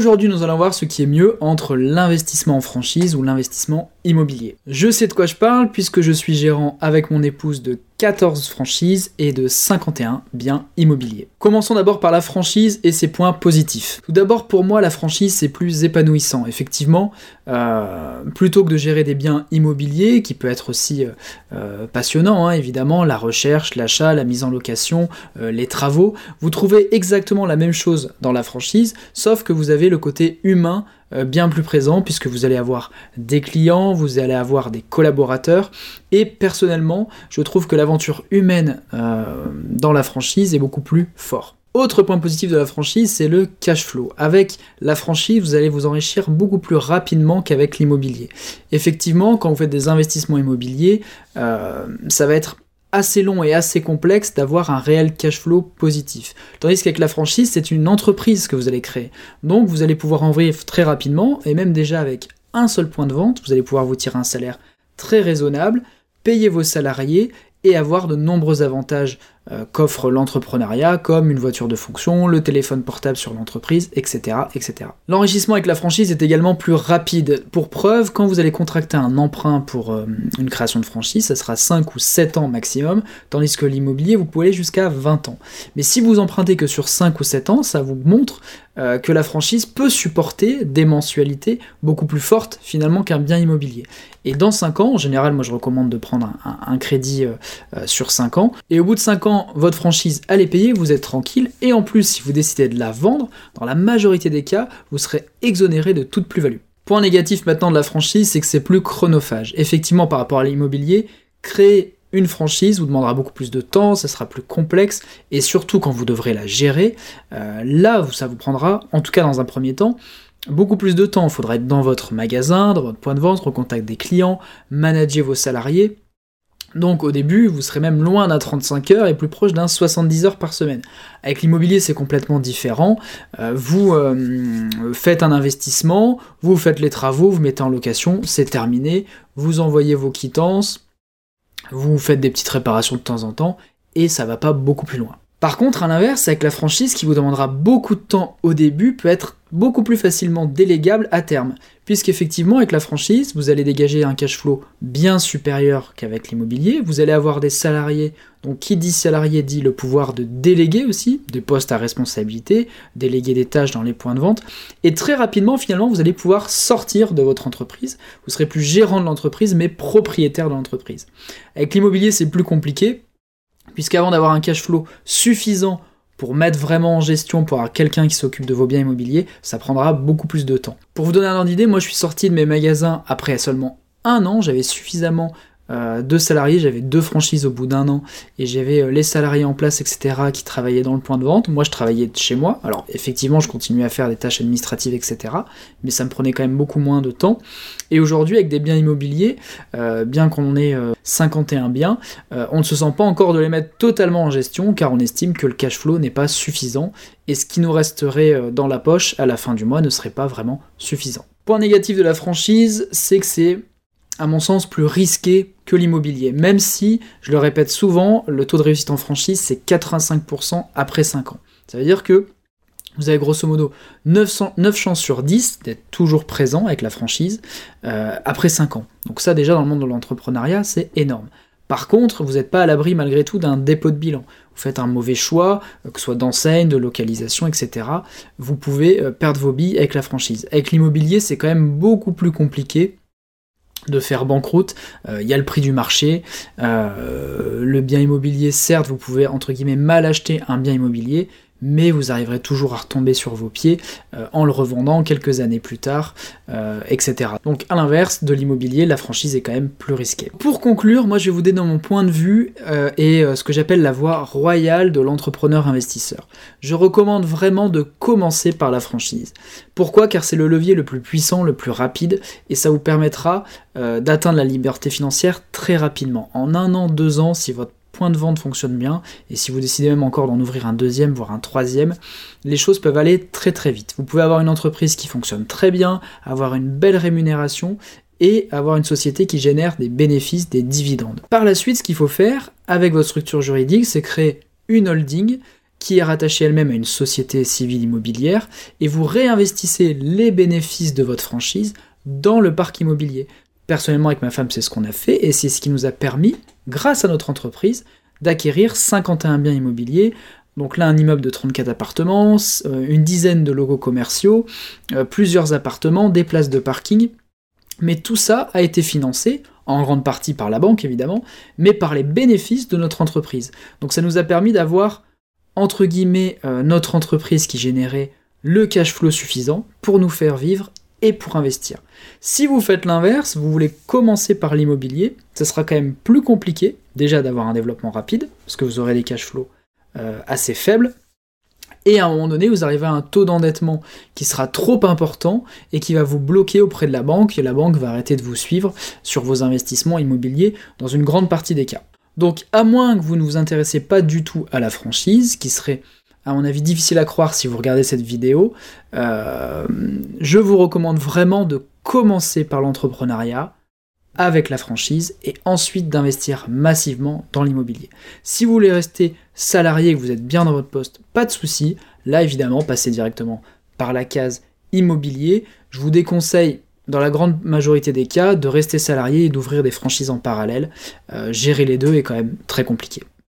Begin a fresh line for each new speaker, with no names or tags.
Aujourd'hui, nous allons voir ce qui est mieux entre l'investissement en franchise ou l'investissement immobilier. Je sais de quoi je parle puisque je suis gérant avec mon épouse de 14 franchises et de 51 biens immobiliers. Commençons d'abord par la franchise et ses points positifs. Tout d'abord, pour moi, la franchise, c'est plus épanouissant. Effectivement, euh, plutôt que de gérer des biens immobiliers, qui peut être aussi euh, euh, passionnant, hein, évidemment, la recherche, l'achat, la mise en location, les travaux, vous trouvez exactement la même chose dans la franchise, sauf que vous avez le côté humain bien plus présent puisque vous allez avoir des clients, vous allez avoir des collaborateurs et personnellement je trouve que l'aventure humaine euh, dans la franchise est beaucoup plus fort. Autre point positif de la franchise, c'est le cash flow. Avec la franchise, vous allez vous enrichir beaucoup plus rapidement qu'avec l'immobilier. Effectivement, quand vous faites des investissements immobiliers, euh, ça va être assez long et assez complexe d'avoir un réel cash flow positif. Tandis qu'avec la franchise, c'est une entreprise que vous allez créer. Donc vous allez pouvoir en vivre très rapidement et même déjà avec un seul point de vente, vous allez pouvoir vous tirer un salaire très raisonnable, payer vos salariés et avoir de nombreux avantages qu'offre l'entrepreneuriat, comme une voiture de fonction, le téléphone portable sur l'entreprise, etc. etc. L'enrichissement avec la franchise est également plus rapide. Pour preuve, quand vous allez contracter un emprunt pour euh, une création de franchise, ça sera 5 ou 7 ans maximum, tandis que l'immobilier, vous pouvez aller jusqu'à 20 ans. Mais si vous empruntez que sur 5 ou 7 ans, ça vous montre euh, que la franchise peut supporter des mensualités beaucoup plus fortes finalement qu'un bien immobilier. Et dans 5 ans, en général, moi je recommande de prendre un, crédit sur 5 ans, et au bout de 5 ans, votre franchise, allait payer, vous êtes tranquille, et en plus, si vous décidez de la vendre, dans la majorité des cas, vous serez exonéré de toute plus-value. Point négatif maintenant de la franchise, c'est que c'est plus chronophage. Effectivement, par rapport à l'immobilier, créer une franchise vous demandera beaucoup plus de temps, ça sera plus complexe, et surtout quand vous devrez la gérer, euh, là, ça vous prendra, en tout cas dans un premier temps, beaucoup plus de temps. Il faudra être dans votre magasin, dans votre point de vente, au contact des clients, manager vos salariés, donc au début, vous serez même loin d'un 35 heures et plus proche d'un 70 heures par semaine. Avec l'immobilier, c'est complètement différent. Euh, vous euh, faites un investissement, vous faites les travaux, vous mettez en location, c'est terminé, vous envoyez vos quittances, vous faites des petites réparations de temps en temps, et ça va pas beaucoup plus loin. Par contre, à l'inverse, avec la franchise qui vous demandera beaucoup de temps au début, peut être beaucoup plus facilement délégable à terme, puisqu'effectivement avec la franchise, vous allez dégager un cash flow bien supérieur qu'avec l'immobilier, vous allez avoir des salariés, donc qui dit salarié dit le pouvoir de déléguer aussi, des postes à responsabilité, déléguer des tâches dans les points de vente, et très rapidement finalement vous allez pouvoir sortir de votre entreprise, vous serez plus gérant de l'entreprise mais propriétaire de l'entreprise. Avec l'immobilier c'est plus compliqué, puisqu'avant d'avoir un cash flow suffisant pour mettre vraiment en gestion, pour avoir quelqu'un qui s'occupe de vos biens immobiliers, ça prendra beaucoup plus de temps. Pour vous donner un ordre d'idée, moi je suis sorti de mes magasins après seulement un an, j'avais suffisamment euh, deux salariés, j'avais deux franchises au bout d'un an, et j'avais euh, les salariés en place, etc., qui travaillaient dans le point de vente. Moi, je travaillais chez moi. Alors, effectivement, je continuais à faire des tâches administratives, etc., mais ça me prenait quand même beaucoup moins de temps. Et aujourd'hui, avec des biens immobiliers, euh, bien qu'on ait 51 biens, on ne se sent pas encore de les mettre totalement en gestion, car on estime que le cash flow n'est pas suffisant, et ce qui nous resterait dans la poche à la fin du mois ne serait pas vraiment suffisant. Point négatif de la franchise, c'est que c'est à mon sens, plus risqué que l'immobilier. Même si, je le répète souvent, le taux de réussite en franchise, c'est 85% après 5 ans. Ça veut dire que vous avez grosso modo 9, chances sur 10 d'être toujours présent avec la franchise euh, après 5 ans. Donc ça déjà dans le monde de l'entrepreneuriat, c'est énorme. Par contre, vous n'êtes pas à l'abri malgré tout d'un dépôt de bilan. Vous faites un mauvais choix, euh, que ce soit d'enseigne, de localisation, etc. Vous pouvez euh, perdre vos billes avec la franchise. Avec l'immobilier, c'est quand même beaucoup plus compliqué de faire banqueroute, il euh, y a le prix du marché, euh, le bien immobilier, certes, vous pouvez entre guillemets mal acheter un bien immobilier, mais vous arriverez toujours à retomber sur vos pieds euh, en le revendant quelques années plus tard, euh, etc. Donc à l'inverse de l'immobilier, la franchise est quand même plus risquée. Pour conclure, moi je vais vous donner mon point de vue euh, et ce que j'appelle la voie royale de l'entrepreneur investisseur. Je recommande vraiment de commencer par la franchise. Pourquoi? Car c'est le levier le plus puissant, le plus rapide, et ça vous permettra d'atteindre la liberté financière très rapidement. En un an, deux ans, si votre point de vente fonctionne bien, et si vous décidez même encore d'en ouvrir un deuxième, voire un troisième, les choses peuvent aller très très vite. Vous pouvez avoir une entreprise qui fonctionne très bien, avoir une belle rémunération, et avoir une société qui génère des bénéfices, des dividendes. Par la suite, ce qu'il faut faire avec votre structure juridique, c'est créer une holding qui est rattachée elle-même à une société civile immobilière, et vous réinvestissez les bénéfices de votre franchise dans le parc immobilier. Personnellement, avec ma femme, c'est ce qu'on a fait, et c'est ce qui nous a permis, grâce à notre entreprise, d'acquérir 51 biens immobiliers. Donc là, un immeuble de 34 appartements, euh, une dizaine de locaux commerciaux, euh, plusieurs appartements, des places de parking. Mais tout ça a été financé, en grande partie par la banque évidemment, mais par les bénéfices de notre entreprise. Donc ça nous a permis d'avoir, entre guillemets, euh, notre entreprise qui générait le cash flow suffisant pour nous faire vivre et pour investir. Si vous faites l'inverse, vous voulez commencer par l'immobilier, ce sera quand même plus compliqué, déjà d'avoir un développement rapide, parce que vous aurez des cash flows euh, assez faibles, et à un moment donné, vous arrivez à un taux d'endettement qui sera trop important et qui va vous bloquer auprès de la banque, et la banque va arrêter de vous suivre sur vos investissements immobiliers dans une grande partie des cas. Donc à moins que vous ne vous intéressez pas du tout à la franchise, qui serait à mon avis difficile à croire si vous regardez cette vidéo, euh, je vous recommande vraiment de commencer par l'entrepreneuriat avec la franchise et ensuite d'investir massivement dans l'immobilier. Si vous voulez rester salarié et que vous êtes bien dans votre poste, pas de souci. Là évidemment, passez directement par la case immobilier. Je vous déconseille dans la grande majorité des cas de rester salarié et d'ouvrir des franchises en parallèle. Euh, gérer les deux est quand même très compliqué.